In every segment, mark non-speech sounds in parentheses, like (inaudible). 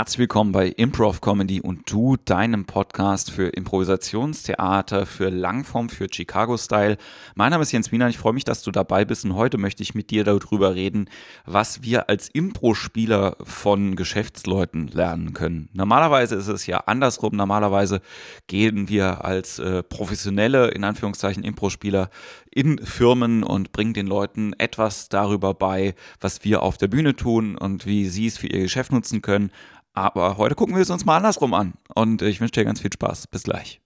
Herzlich willkommen bei Improv Comedy und du, deinem Podcast für Improvisationstheater, für Langform, für Chicago Style. Mein Name ist Jens Wiener, ich freue mich, dass du dabei bist und heute möchte ich mit dir darüber reden, was wir als Impro-Spieler von Geschäftsleuten lernen können. Normalerweise ist es ja andersrum, normalerweise gehen wir als äh, professionelle, in Anführungszeichen, Impro-Spieler in Firmen und bringen den Leuten etwas darüber bei, was wir auf der Bühne tun und wie sie es für ihr Geschäft nutzen können. Aber heute gucken wir es uns mal andersrum an. Und ich wünsche dir ganz viel Spaß. Bis gleich.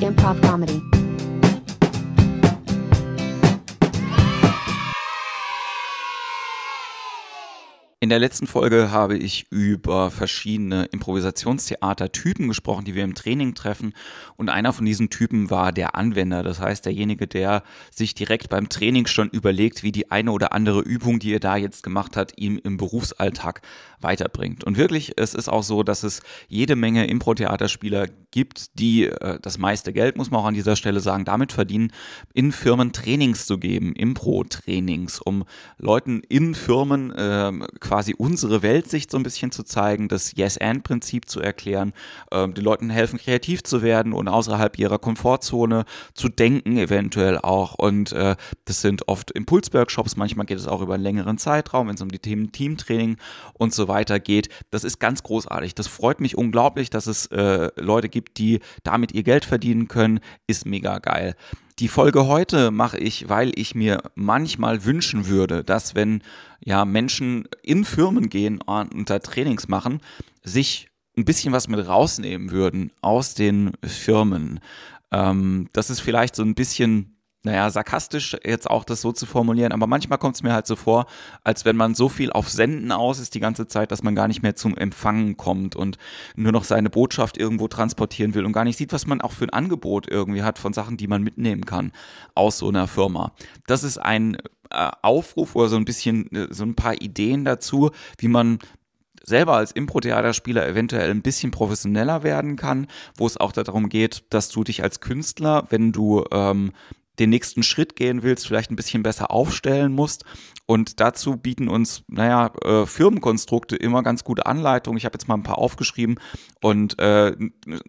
Improv Comedy. In der letzten Folge habe ich über verschiedene Improvisationstheatertypen gesprochen, die wir im Training treffen. Und einer von diesen Typen war der Anwender. Das heißt, derjenige, der sich direkt beim Training schon überlegt, wie die eine oder andere Übung, die er da jetzt gemacht hat, ihm im Berufsalltag weiterbringt. Und wirklich, es ist auch so, dass es jede Menge Impro-Theaterspieler gibt, die äh, das meiste Geld, muss man auch an dieser Stelle sagen, damit verdienen, in Firmen Trainings zu geben, Impro-Trainings, um Leuten in Firmen äh, quasi unsere Weltsicht so ein bisschen zu zeigen, das Yes-and-Prinzip zu erklären, äh, den Leuten helfen, kreativ zu werden und außerhalb ihrer Komfortzone zu denken, eventuell auch. Und äh, das sind oft Impulsworkshops, manchmal geht es auch über einen längeren Zeitraum, wenn es um die Themen Teamtraining und so weiter geht. Das ist ganz großartig. Das freut mich unglaublich, dass es äh, Leute gibt, die damit ihr Geld verdienen können. Ist mega geil. Die Folge heute mache ich, weil ich mir manchmal wünschen würde, dass wenn ja Menschen in Firmen gehen und da Trainings machen, sich ein bisschen was mit rausnehmen würden aus den Firmen. Ähm, das ist vielleicht so ein bisschen naja, sarkastisch jetzt auch das so zu formulieren, aber manchmal kommt es mir halt so vor, als wenn man so viel auf Senden aus ist die ganze Zeit, dass man gar nicht mehr zum Empfangen kommt und nur noch seine Botschaft irgendwo transportieren will und gar nicht sieht, was man auch für ein Angebot irgendwie hat von Sachen, die man mitnehmen kann aus so einer Firma. Das ist ein äh, Aufruf oder so ein bisschen äh, so ein paar Ideen dazu, wie man selber als Impro-Theaterspieler eventuell ein bisschen professioneller werden kann, wo es auch darum geht, dass du dich als Künstler, wenn du ähm, den nächsten Schritt gehen willst, vielleicht ein bisschen besser aufstellen musst. Und dazu bieten uns, naja, äh, Firmenkonstrukte immer ganz gute Anleitungen. Ich habe jetzt mal ein paar aufgeschrieben und äh,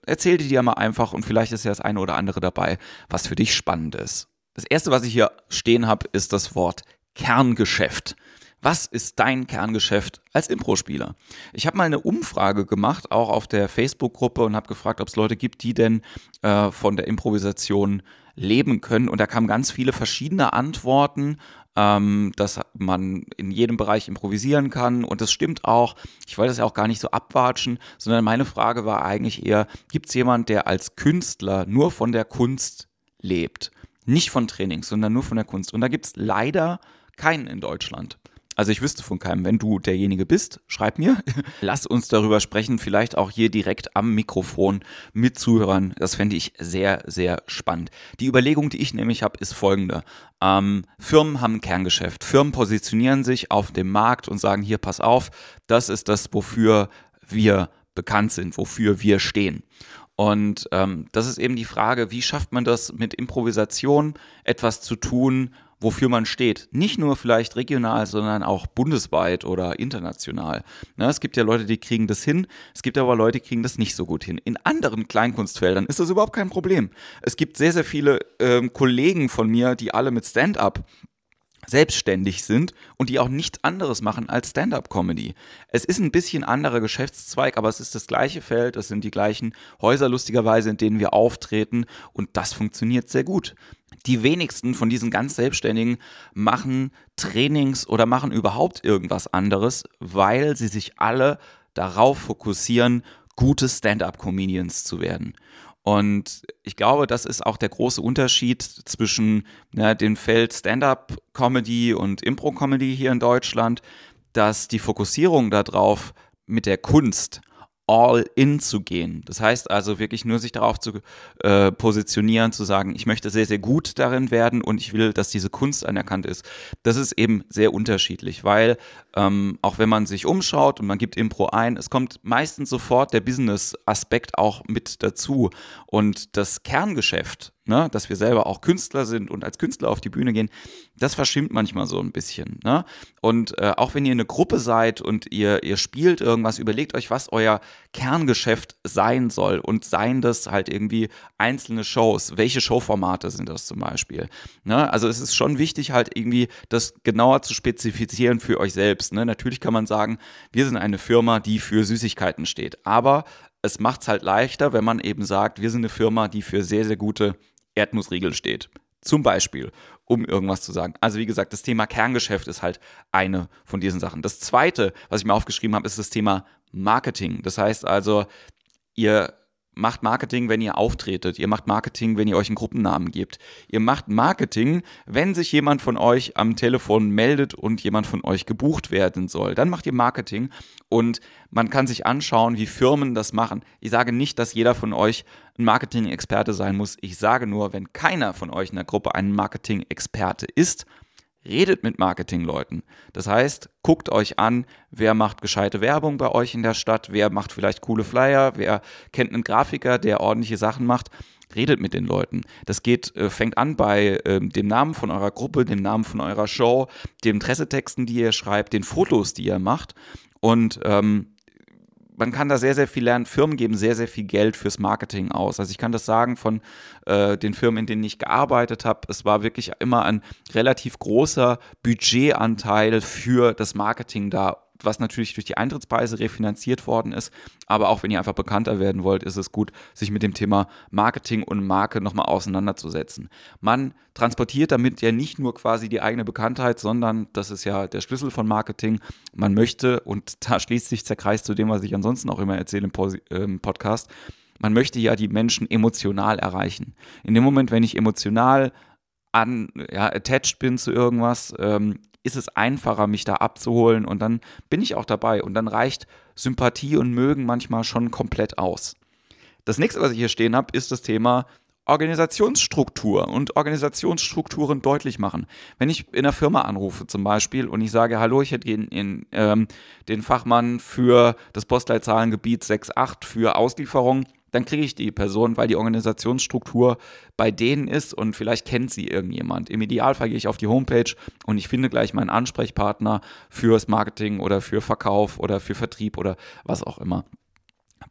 erzähl die dir mal einfach und vielleicht ist ja das eine oder andere dabei, was für dich spannend ist. Das erste, was ich hier stehen habe, ist das Wort Kerngeschäft. Was ist dein Kerngeschäft als Impro-Spieler? Ich habe mal eine Umfrage gemacht, auch auf der Facebook-Gruppe und habe gefragt, ob es Leute gibt, die denn äh, von der Improvisation leben können. Und da kamen ganz viele verschiedene Antworten, ähm, dass man in jedem Bereich improvisieren kann. Und das stimmt auch. Ich wollte das ja auch gar nicht so abwatschen, sondern meine Frage war eigentlich eher, gibt es jemand, der als Künstler nur von der Kunst lebt? Nicht von Trainings, sondern nur von der Kunst. Und da gibt es leider keinen in Deutschland. Also ich wüsste von keinem. Wenn du derjenige bist, schreib mir. (laughs) Lass uns darüber sprechen, vielleicht auch hier direkt am Mikrofon mit Zuhörern. Das fände ich sehr, sehr spannend. Die Überlegung, die ich nämlich habe, ist folgende. Ähm, Firmen haben ein Kerngeschäft. Firmen positionieren sich auf dem Markt und sagen, hier, pass auf, das ist das, wofür wir bekannt sind, wofür wir stehen. Und ähm, das ist eben die Frage, wie schafft man das mit Improvisation etwas zu tun, wofür man steht. Nicht nur vielleicht regional, sondern auch bundesweit oder international. Na, es gibt ja Leute, die kriegen das hin, es gibt aber Leute, die kriegen das nicht so gut hin. In anderen Kleinkunstfeldern ist das überhaupt kein Problem. Es gibt sehr, sehr viele ähm, Kollegen von mir, die alle mit Stand-up selbstständig sind und die auch nichts anderes machen als Stand-up-Comedy. Es ist ein bisschen anderer Geschäftszweig, aber es ist das gleiche Feld, es sind die gleichen Häuser lustigerweise, in denen wir auftreten und das funktioniert sehr gut. Die wenigsten von diesen ganz Selbstständigen machen Trainings oder machen überhaupt irgendwas anderes, weil sie sich alle darauf fokussieren, gute Stand-up-Comedians zu werden. Und ich glaube, das ist auch der große Unterschied zwischen ne, dem Feld Stand-up-Comedy und Impro-Comedy hier in Deutschland, dass die Fokussierung darauf mit der Kunst all in zu gehen. Das heißt also wirklich nur sich darauf zu äh, positionieren, zu sagen, ich möchte sehr, sehr gut darin werden und ich will, dass diese Kunst anerkannt ist. Das ist eben sehr unterschiedlich, weil ähm, auch wenn man sich umschaut und man gibt Impro ein, es kommt meistens sofort der Business-Aspekt auch mit dazu. Und das Kerngeschäft, ne, dass wir selber auch Künstler sind und als Künstler auf die Bühne gehen, das verschwimmt manchmal so ein bisschen. Ne? Und äh, auch wenn ihr eine Gruppe seid und ihr, ihr spielt irgendwas, überlegt euch, was euer Kerngeschäft sein soll und seien das halt irgendwie einzelne Shows. Welche Showformate sind das zum Beispiel? Ne? Also es ist schon wichtig, halt irgendwie das genauer zu spezifizieren für euch selbst. Ne? Natürlich kann man sagen, wir sind eine Firma, die für Süßigkeiten steht. Aber es macht es halt leichter, wenn man eben sagt, wir sind eine Firma, die für sehr, sehr gute Erdnussriegel steht. Zum Beispiel, um irgendwas zu sagen. Also wie gesagt, das Thema Kerngeschäft ist halt eine von diesen Sachen. Das zweite, was ich mir aufgeschrieben habe, ist das Thema Marketing. Das heißt also, ihr macht Marketing, wenn ihr auftretet. Ihr macht Marketing, wenn ihr euch einen Gruppennamen gebt. Ihr macht Marketing, wenn sich jemand von euch am Telefon meldet und jemand von euch gebucht werden soll. Dann macht ihr Marketing und man kann sich anschauen, wie Firmen das machen. Ich sage nicht, dass jeder von euch ein Marketing-Experte sein muss. Ich sage nur, wenn keiner von euch in der Gruppe ein Marketing-Experte ist, redet mit Marketingleuten. Das heißt, guckt euch an, wer macht gescheite Werbung bei euch in der Stadt, wer macht vielleicht coole Flyer, wer kennt einen Grafiker, der ordentliche Sachen macht. Redet mit den Leuten. Das geht, äh, fängt an bei äh, dem Namen von eurer Gruppe, dem Namen von eurer Show, den Pressetexten, die ihr schreibt, den Fotos, die ihr macht. Und ähm, man kann da sehr, sehr viel lernen. Firmen geben sehr, sehr viel Geld fürs Marketing aus. Also ich kann das sagen von äh, den Firmen, in denen ich gearbeitet habe. Es war wirklich immer ein relativ großer Budgetanteil für das Marketing da was natürlich durch die Eintrittspreise refinanziert worden ist. Aber auch wenn ihr einfach bekannter werden wollt, ist es gut, sich mit dem Thema Marketing und Marke nochmal auseinanderzusetzen. Man transportiert damit ja nicht nur quasi die eigene Bekanntheit, sondern das ist ja der Schlüssel von Marketing. Man möchte, und (laughs) da schließt sich der Kreis zu dem, was ich ansonsten auch immer erzähle im Podcast, man möchte ja die Menschen emotional erreichen. In dem Moment, wenn ich emotional an, ja, attached bin zu irgendwas, ähm, ist es einfacher, mich da abzuholen und dann bin ich auch dabei und dann reicht Sympathie und Mögen manchmal schon komplett aus. Das nächste, was ich hier stehen habe, ist das Thema Organisationsstruktur und Organisationsstrukturen deutlich machen. Wenn ich in einer Firma anrufe zum Beispiel und ich sage, hallo, ich hätte den, in, ähm, den Fachmann für das Postleitzahlengebiet 68 für Auslieferung, dann kriege ich die Person, weil die Organisationsstruktur bei denen ist und vielleicht kennt sie irgendjemand. Im Idealfall gehe ich auf die Homepage und ich finde gleich meinen Ansprechpartner fürs Marketing oder für Verkauf oder für Vertrieb oder was auch immer.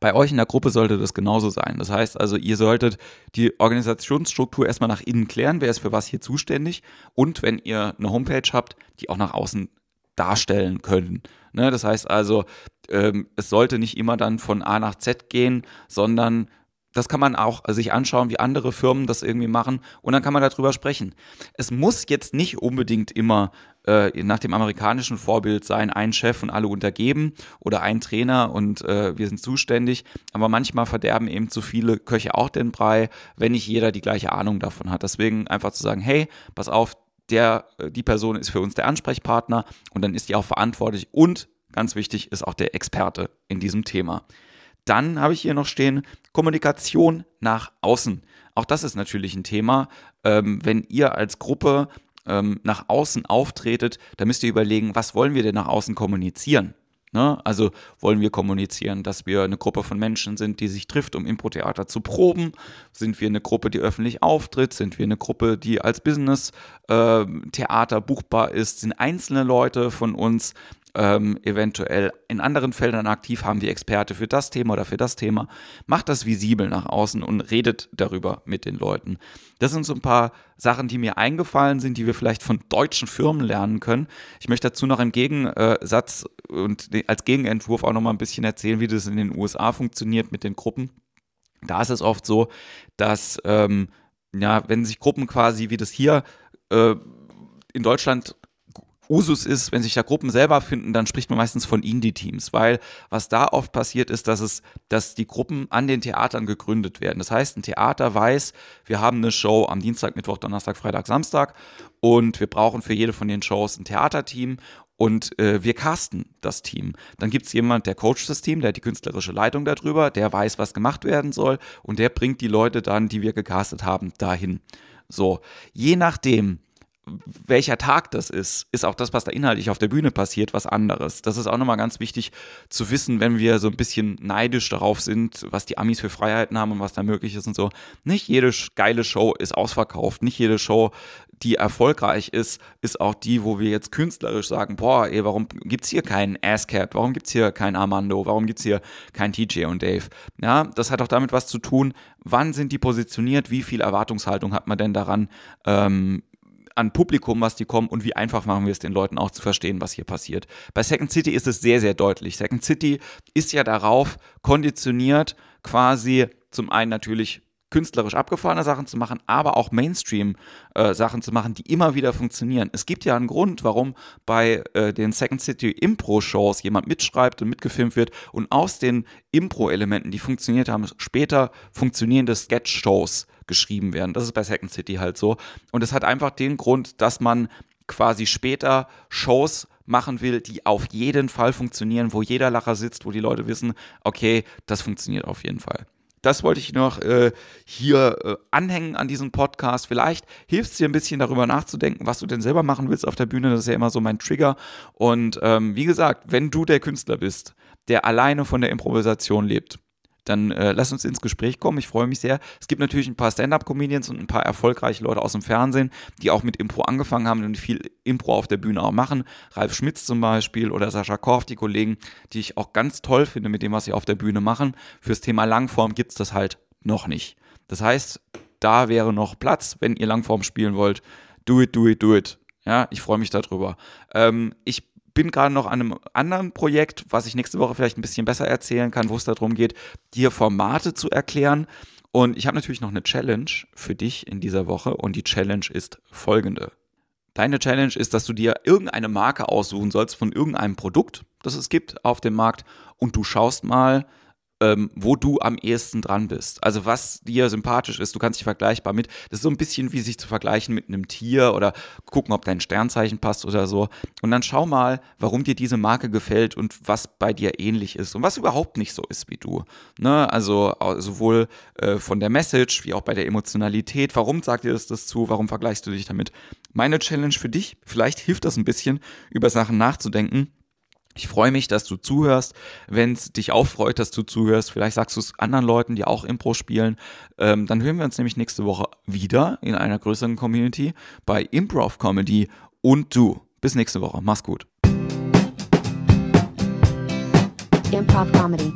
Bei euch in der Gruppe sollte das genauso sein. Das heißt also, ihr solltet die Organisationsstruktur erstmal nach innen klären, wer ist für was hier zuständig und wenn ihr eine Homepage habt, die auch nach außen darstellen können. Ne? Das heißt also, ähm, es sollte nicht immer dann von A nach Z gehen, sondern das kann man auch sich anschauen, wie andere Firmen das irgendwie machen und dann kann man darüber sprechen. Es muss jetzt nicht unbedingt immer äh, nach dem amerikanischen Vorbild sein, ein Chef und alle untergeben oder ein Trainer und äh, wir sind zuständig, aber manchmal verderben eben zu viele Köche auch den Brei, wenn nicht jeder die gleiche Ahnung davon hat. Deswegen einfach zu sagen, hey, pass auf, der, äh, die Person ist für uns der Ansprechpartner und dann ist die auch verantwortlich und ganz wichtig ist auch der Experte in diesem Thema. Dann habe ich hier noch stehen Kommunikation nach außen. Auch das ist natürlich ein Thema. Ähm, wenn ihr als Gruppe ähm, nach außen auftretet, dann müsst ihr überlegen, was wollen wir denn nach außen kommunizieren? Ne? Also wollen wir kommunizieren, dass wir eine Gruppe von Menschen sind, die sich trifft, um Impro-Theater zu proben? Sind wir eine Gruppe, die öffentlich auftritt? Sind wir eine Gruppe, die als Business-Theater äh, buchbar ist? Sind einzelne Leute von uns ähm, eventuell in anderen Feldern aktiv, haben wir Experte für das Thema oder für das Thema. Macht das visibel nach außen und redet darüber mit den Leuten. Das sind so ein paar Sachen, die mir eingefallen sind, die wir vielleicht von deutschen Firmen lernen können. Ich möchte dazu noch im Gegensatz und als Gegenentwurf auch noch mal ein bisschen erzählen, wie das in den USA funktioniert mit den Gruppen. Da ist es oft so, dass ähm, ja, wenn sich Gruppen quasi wie das hier äh, in Deutschland Usus ist, wenn sich da Gruppen selber finden, dann spricht man meistens von Indie-Teams, weil was da oft passiert ist, dass es, dass die Gruppen an den Theatern gegründet werden. Das heißt, ein Theater weiß, wir haben eine Show am Dienstag, Mittwoch, Donnerstag, Freitag, Samstag und wir brauchen für jede von den Shows ein Theaterteam und äh, wir casten das Team. Dann gibt es jemand, der coacht das Team, der hat die künstlerische Leitung darüber, der weiß, was gemacht werden soll und der bringt die Leute dann, die wir gecastet haben, dahin. So, je nachdem, welcher Tag das ist, ist auch das, was da inhaltlich auf der Bühne passiert, was anderes. Das ist auch nochmal ganz wichtig zu wissen, wenn wir so ein bisschen neidisch darauf sind, was die Amis für Freiheiten haben und was da möglich ist und so. Nicht jede geile Show ist ausverkauft. Nicht jede Show, die erfolgreich ist, ist auch die, wo wir jetzt künstlerisch sagen, boah, ey, warum gibt's hier keinen ASCAP? Warum gibt's hier keinen Armando? Warum gibt's hier keinen TJ und Dave? Ja, das hat auch damit was zu tun, wann sind die positioniert, wie viel Erwartungshaltung hat man denn daran, ähm, an Publikum, was die kommen und wie einfach machen wir es den Leuten auch zu verstehen, was hier passiert. Bei Second City ist es sehr, sehr deutlich. Second City ist ja darauf konditioniert, quasi zum einen natürlich künstlerisch abgefahrene Sachen zu machen, aber auch Mainstream-Sachen äh, zu machen, die immer wieder funktionieren. Es gibt ja einen Grund, warum bei äh, den Second City Impro-Shows jemand mitschreibt und mitgefilmt wird und aus den Impro-Elementen, die funktioniert haben, später funktionierende Sketch-Shows geschrieben werden. Das ist bei Second City halt so. Und es hat einfach den Grund, dass man quasi später Shows machen will, die auf jeden Fall funktionieren, wo jeder Lacher sitzt, wo die Leute wissen, okay, das funktioniert auf jeden Fall. Das wollte ich noch äh, hier äh, anhängen an diesem Podcast. Vielleicht hilft es dir ein bisschen darüber nachzudenken, was du denn selber machen willst auf der Bühne. Das ist ja immer so mein Trigger. Und ähm, wie gesagt, wenn du der Künstler bist, der alleine von der Improvisation lebt, dann äh, lass uns ins Gespräch kommen. Ich freue mich sehr. Es gibt natürlich ein paar Stand-up-Comedians und ein paar erfolgreiche Leute aus dem Fernsehen, die auch mit Impro angefangen haben und viel Impro auf der Bühne auch machen. Ralf Schmitz zum Beispiel oder Sascha Korf, die Kollegen, die ich auch ganz toll finde mit dem, was sie auf der Bühne machen. Fürs Thema Langform gibt es das halt noch nicht. Das heißt, da wäre noch Platz, wenn ihr Langform spielen wollt. Do it, do it, do it. Ja, ich freue mich darüber. Ähm, ich bin gerade noch an einem anderen Projekt, was ich nächste Woche vielleicht ein bisschen besser erzählen kann, wo es darum geht, dir Formate zu erklären. Und ich habe natürlich noch eine Challenge für dich in dieser Woche und die Challenge ist folgende. Deine Challenge ist, dass du dir irgendeine Marke aussuchen sollst von irgendeinem Produkt, das es gibt auf dem Markt und du schaust mal, ähm, wo du am ehesten dran bist. Also was dir sympathisch ist, du kannst dich vergleichbar mit, das ist so ein bisschen wie sich zu vergleichen mit einem Tier oder gucken, ob dein Sternzeichen passt oder so. Und dann schau mal, warum dir diese Marke gefällt und was bei dir ähnlich ist und was überhaupt nicht so ist wie du. Ne? Also sowohl äh, von der Message wie auch bei der Emotionalität. Warum sagt dir das, das zu? Warum vergleichst du dich damit? Meine Challenge für dich, vielleicht hilft das ein bisschen, über Sachen nachzudenken ich freue mich, dass du zuhörst. Wenn es dich auch freut, dass du zuhörst, vielleicht sagst du es anderen Leuten, die auch Impro spielen. Ähm, dann hören wir uns nämlich nächste Woche wieder in einer größeren Community bei Improv Comedy und du. Bis nächste Woche. Mach's gut. Improv Comedy.